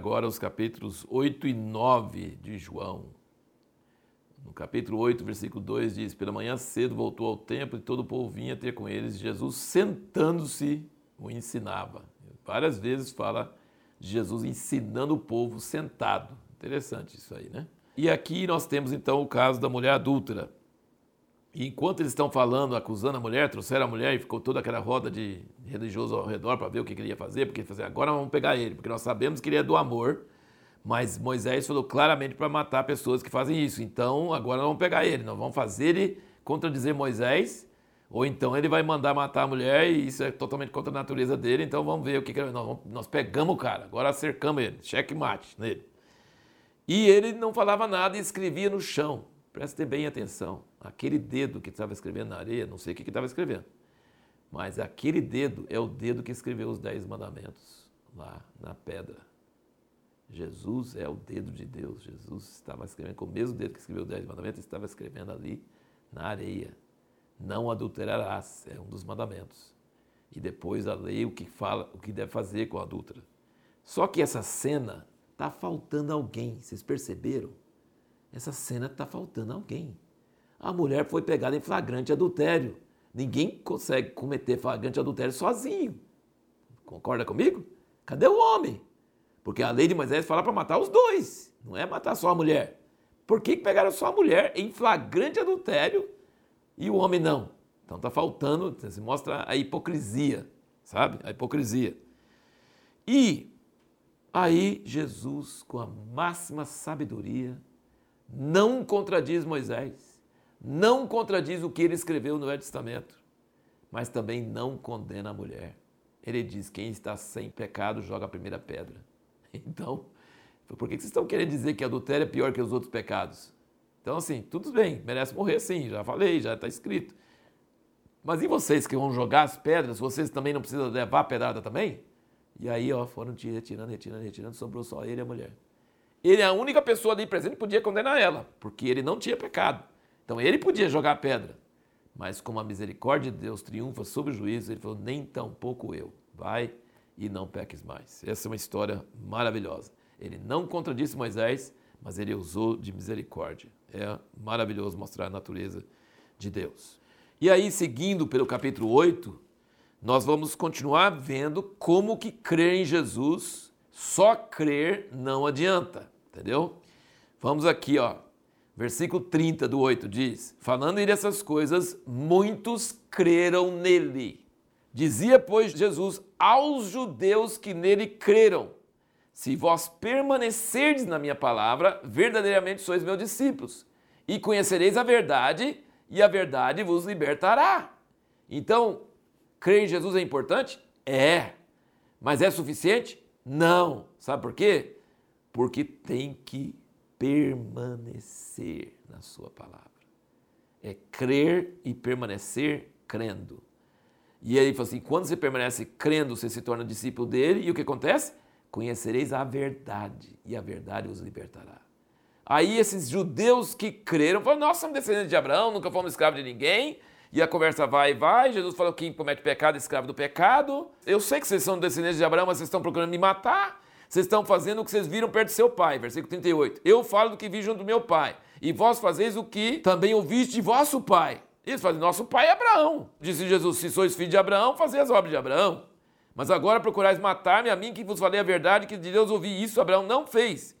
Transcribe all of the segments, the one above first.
agora os capítulos 8 e 9 de João. No capítulo 8, versículo 2 diz: Pela manhã cedo voltou ao templo e todo o povo vinha ter com eles. Jesus, sentando-se, o ensinava. Várias vezes fala de Jesus ensinando o povo sentado. Interessante isso aí, né? E aqui nós temos então o caso da mulher adúltera. E enquanto eles estão falando, acusando a mulher, trouxeram a mulher e ficou toda aquela roda de religioso ao redor para ver o que ele ia fazer, porque falou assim, agora vamos pegar ele, porque nós sabemos que ele é do amor, mas Moisés falou claramente para matar pessoas que fazem isso. Então, agora nós vamos pegar ele, nós vamos fazer ele contradizer Moisés, ou então ele vai mandar matar a mulher e isso é totalmente contra a natureza dele, então vamos ver o que, que nós, vamos, nós pegamos o cara, agora cercamos ele, cheque mate nele. E ele não falava nada e escrevia no chão. Preste bem atenção. Aquele dedo que estava escrevendo na areia, não sei o que estava escrevendo, mas aquele dedo é o dedo que escreveu os Dez Mandamentos lá na pedra. Jesus é o dedo de Deus. Jesus estava escrevendo com o mesmo dedo que escreveu os Dez Mandamentos, estava escrevendo ali na areia. Não adulterarás, é um dos mandamentos. E depois a lei o que fala, o que deve fazer com a adúltera. Só que essa cena Está faltando alguém, vocês perceberam? Essa cena está faltando alguém. A mulher foi pegada em flagrante adultério. Ninguém consegue cometer flagrante adultério sozinho. Concorda comigo? Cadê o homem? Porque a lei de Moisés fala para matar os dois, não é matar só a mulher. Por que pegaram só a mulher em flagrante adultério e o homem não? Então está faltando, se mostra a hipocrisia, sabe? A hipocrisia. E Aí Jesus, com a máxima sabedoria, não contradiz Moisés, não contradiz o que ele escreveu no Velho Testamento, mas também não condena a mulher. Ele diz: quem está sem pecado joga a primeira pedra. Então, por que vocês estão querendo dizer que adultério é pior que os outros pecados? Então, assim, tudo bem, merece morrer sim, já falei, já está escrito. Mas e vocês que vão jogar as pedras, vocês também não precisam levar a pedrada também? E aí, ó, foram retirando, retirando, retirando, sobrou só ele e a mulher. Ele é a única pessoa ali presente que podia condenar ela, porque ele não tinha pecado. Então ele podia jogar pedra. Mas como a misericórdia de Deus triunfa sobre o juízo, ele falou: nem tão pouco eu. Vai e não peques mais. Essa é uma história maravilhosa. Ele não contradisse Moisés, mas ele usou de misericórdia. É maravilhoso mostrar a natureza de Deus. E aí, seguindo pelo capítulo 8, nós vamos continuar vendo como que crer em Jesus, só crer não adianta, entendeu? Vamos aqui, ó. Versículo 30 do 8 diz: Falando ele essas coisas, muitos creram nele. Dizia, pois, Jesus aos judeus que nele creram: Se vós permanecerdes na minha palavra, verdadeiramente sois meus discípulos, e conhecereis a verdade, e a verdade vos libertará. Então, Crer em Jesus é importante? É. Mas é suficiente? Não. Sabe por quê? Porque tem que permanecer na Sua palavra. É crer e permanecer crendo. E ele falou assim: quando você permanece crendo, você se torna discípulo dele, e o que acontece? Conhecereis a verdade, e a verdade os libertará. Aí esses judeus que creram falaram: nós somos descendentes de Abraão, nunca fomos escravos de ninguém, e a conversa vai e vai. Jesus falou que quem comete pecado é escravo do pecado. Eu sei que vocês são descendentes de Abraão, mas vocês estão procurando me matar. Vocês estão fazendo o que vocês viram perto de seu pai. Versículo 38. Eu falo do que vi junto do meu pai. E vós fazeis o que também ouviste de vosso pai. Eles fazem, nosso pai é Abraão. Disse Jesus: Se sois filhos de Abraão, fazei as obras de Abraão. Mas agora procurais matar-me a mim, que vos falei a verdade, que de Deus ouvi isso, Abraão não fez.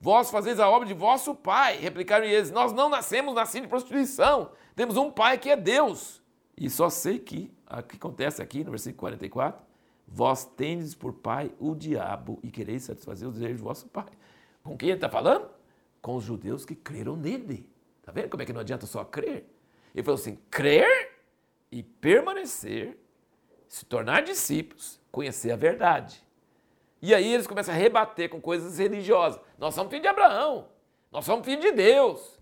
Vós fazeis a obra de vosso pai. Replicaram eles: Nós não nascemos nascidos de prostituição. Temos um pai que é Deus. E só sei que, o que acontece aqui no versículo 44, vós tendes por pai o diabo e quereis satisfazer os desejos do vosso pai. Com quem ele está falando? Com os judeus que creram nele. Está vendo como é que não adianta só crer? Ele falou assim: crer e permanecer, se tornar discípulos, conhecer a verdade. E aí eles começam a rebater com coisas religiosas. Nós somos filhos de Abraão, nós somos filhos de Deus.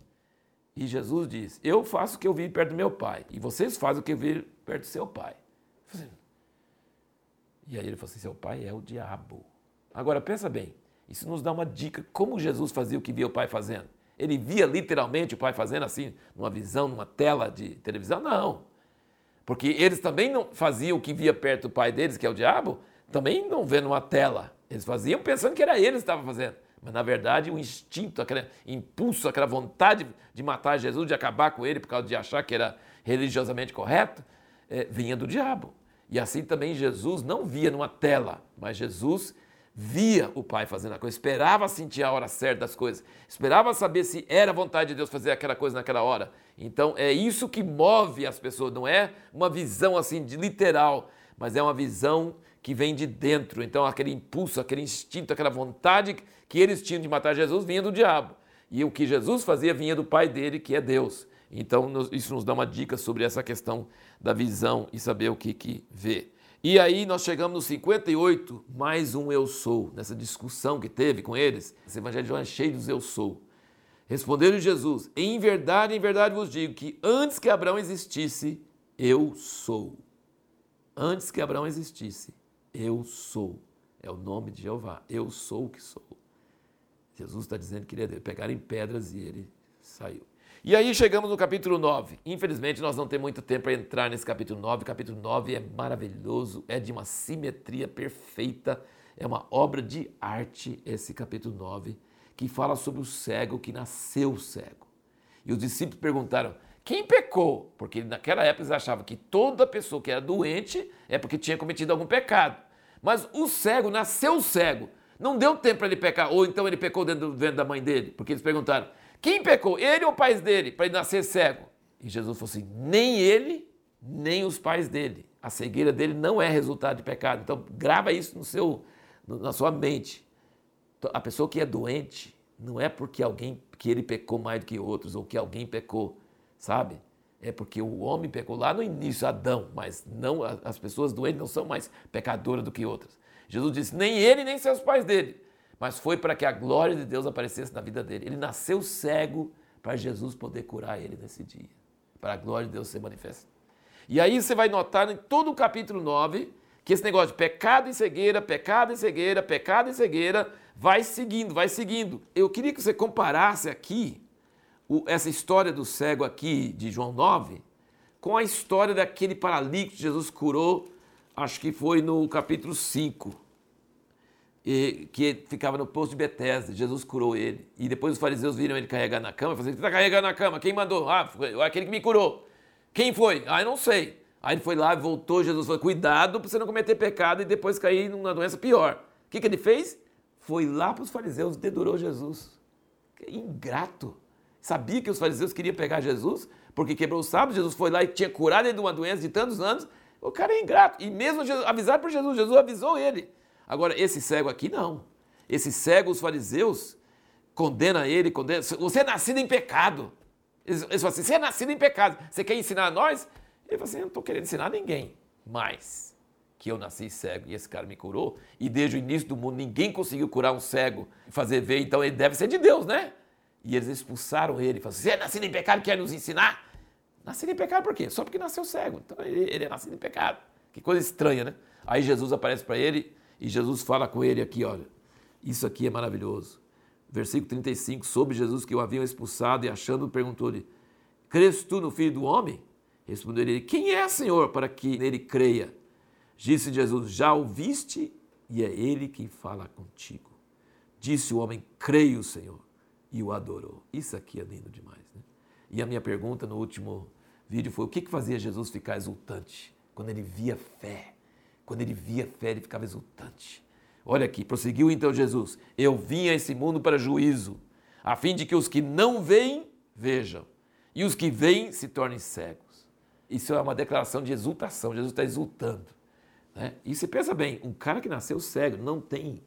E Jesus diz: Eu faço o que eu vi perto do meu pai, e vocês fazem o que eu vi perto do seu pai. E aí ele falou assim: Seu pai é o diabo. Agora pensa bem, isso nos dá uma dica como Jesus fazia o que via o pai fazendo. Ele via literalmente o pai fazendo assim, numa visão, numa tela de televisão? Não. Porque eles também não faziam o que via perto do pai deles, que é o diabo, também não vê numa tela. Eles faziam pensando que era eles que estavam fazendo. Mas na verdade o instinto, aquele impulso, aquela vontade de matar Jesus, de acabar com ele por causa de achar que era religiosamente correto, é, vinha do diabo. E assim também Jesus não via numa tela, mas Jesus via o Pai fazendo a coisa, esperava sentir a hora certa das coisas, esperava saber se era vontade de Deus fazer aquela coisa naquela hora. Então é isso que move as pessoas, não é uma visão assim de literal, mas é uma visão que vem de dentro. Então aquele impulso, aquele instinto, aquela vontade que eles tinham de matar Jesus vinha do diabo. E o que Jesus fazia vinha do Pai dele, que é Deus. Então isso nos dá uma dica sobre essa questão da visão e saber o que, que vê. E aí nós chegamos no 58, mais um eu sou, nessa discussão que teve com eles. Esse evangelho de João é cheio dos eu sou. Responderam Jesus: Em verdade, em verdade vos digo que antes que Abraão existisse, eu sou. Antes que Abraão existisse, eu sou. É o nome de Jeová. Eu sou o que sou. Jesus está dizendo que ele pegaram em pedras e ele saiu. E aí chegamos no capítulo 9. Infelizmente, nós não temos muito tempo para entrar nesse capítulo 9. O capítulo 9 é maravilhoso, é de uma simetria perfeita, é uma obra de arte esse capítulo 9, que fala sobre o cego que nasceu cego. E os discípulos perguntaram: quem pecou? Porque naquela época eles achavam que toda pessoa que era doente é porque tinha cometido algum pecado. Mas o cego nasceu cego. Não deu tempo para ele pecar, ou então ele pecou dentro da mãe dele, porque eles perguntaram: quem pecou? Ele ou os pais dele, para ele nascer cego? E Jesus falou assim: nem ele, nem os pais dele. A cegueira dele não é resultado de pecado. Então, grava isso no seu, na sua mente. Então, a pessoa que é doente não é porque alguém que ele pecou mais do que outros ou que alguém pecou, sabe? É porque o homem pecou lá no início, Adão, mas não as pessoas doentes não são mais pecadoras do que outras. Jesus disse: nem ele nem seus pais dele mas foi para que a glória de Deus aparecesse na vida dele. Ele nasceu cego para Jesus poder curar ele nesse dia, para a glória de Deus ser manifesta. E aí você vai notar em todo o capítulo 9 que esse negócio de pecado e cegueira, pecado e cegueira, pecado e cegueira vai seguindo, vai seguindo. Eu queria que você comparasse aqui o, essa história do cego aqui de João 9 com a história daquele paralítico que Jesus curou, acho que foi no capítulo 5 e, que ficava no posto de Betesda. Jesus curou ele. E depois os fariseus viram ele carregar na cama e falaram: Você está carregando na cama? Quem mandou? Ah, foi aquele que me curou. Quem foi? Ah, eu não sei. Aí ele foi lá, voltou. Jesus falou: Cuidado para você não cometer pecado e depois cair numa doença pior. O que, que ele fez? Foi lá para os fariseus, dedurou Jesus. Que ingrato. Sabia que os fariseus queriam pegar Jesus porque quebrou o sábado. Jesus foi lá e tinha curado ele de uma doença de tantos anos. O cara é ingrato. E mesmo Jesus, avisado por Jesus, Jesus avisou ele. Agora, esse cego aqui não. Esse cego, os fariseus, condena ele, condena. Você é nascido em pecado. Eles, eles falam assim: você é nascido em pecado. Você quer ensinar a nós? Ele fala assim: eu não estou querendo ensinar ninguém. Mas que eu nasci cego e esse cara me curou, e desde o início do mundo ninguém conseguiu curar um cego e fazer ver, então ele deve ser de Deus, né? E eles expulsaram ele, falaram assim, você é nascido em pecado, quer nos ensinar? Nascido em pecado por quê? Só porque nasceu cego. Então ele, ele é nascido em pecado. Que coisa estranha, né? Aí Jesus aparece para ele e Jesus fala com ele aqui, olha, isso aqui é maravilhoso. Versículo 35, sobre Jesus que o haviam expulsado e achando, perguntou-lhe, crês tu no Filho do Homem? Respondeu ele, quem é, Senhor, para que nele creia? Disse Jesus, já o viste e é ele quem fala contigo. Disse o homem, creio, Senhor, e o adorou. Isso aqui é lindo demais. Né? E a minha pergunta no último vídeo foi, o que fazia Jesus ficar exultante quando ele via fé? Quando ele via fé, ele ficava exultante. Olha aqui, prosseguiu então Jesus: Eu vim a esse mundo para juízo, a fim de que os que não veem, vejam, e os que veem se tornem cegos. Isso é uma declaração de exultação, Jesus está exultando. Né? E você pensa bem: um cara que nasceu cego não tem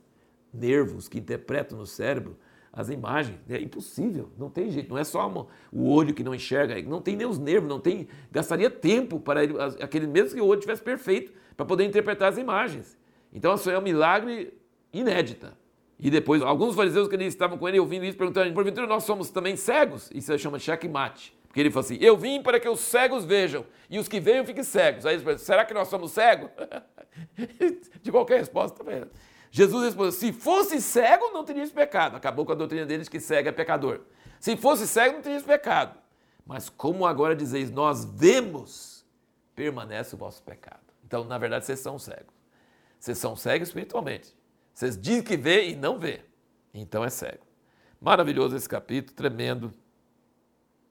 nervos que interpretam no cérebro as imagens. É impossível, não tem jeito. Não é só uma, o olho que não enxerga, não tem nem os nervos, não tem. Gastaria tempo para ele, aquele mesmo que o olho tivesse perfeito, para poder interpretar as imagens. Então isso é um milagre inédita. E depois, alguns fariseus que estavam com ele ouvindo isso, perguntando, porventura nós somos também cegos? Isso se chama checkmate. Porque ele falou assim, eu vim para que os cegos vejam, e os que veem fiquem cegos. Aí eles perguntam, será que nós somos cegos? De qualquer resposta, tá Jesus respondeu, se fosse cego, não teria pecado. Acabou com a doutrina deles que cego é pecador. Se fosse cego, não teria pecado. Mas como agora dizeis, nós vemos, permanece o vosso pecado. Então, na verdade, vocês são cegos. Vocês são cegos espiritualmente. Vocês dizem que vê e não vê. Então é cego. Maravilhoso esse capítulo, tremendo.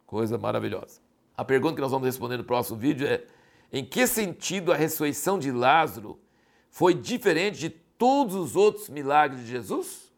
Coisa maravilhosa. A pergunta que nós vamos responder no próximo vídeo é: em que sentido a ressurreição de Lázaro foi diferente de todos os outros milagres de Jesus?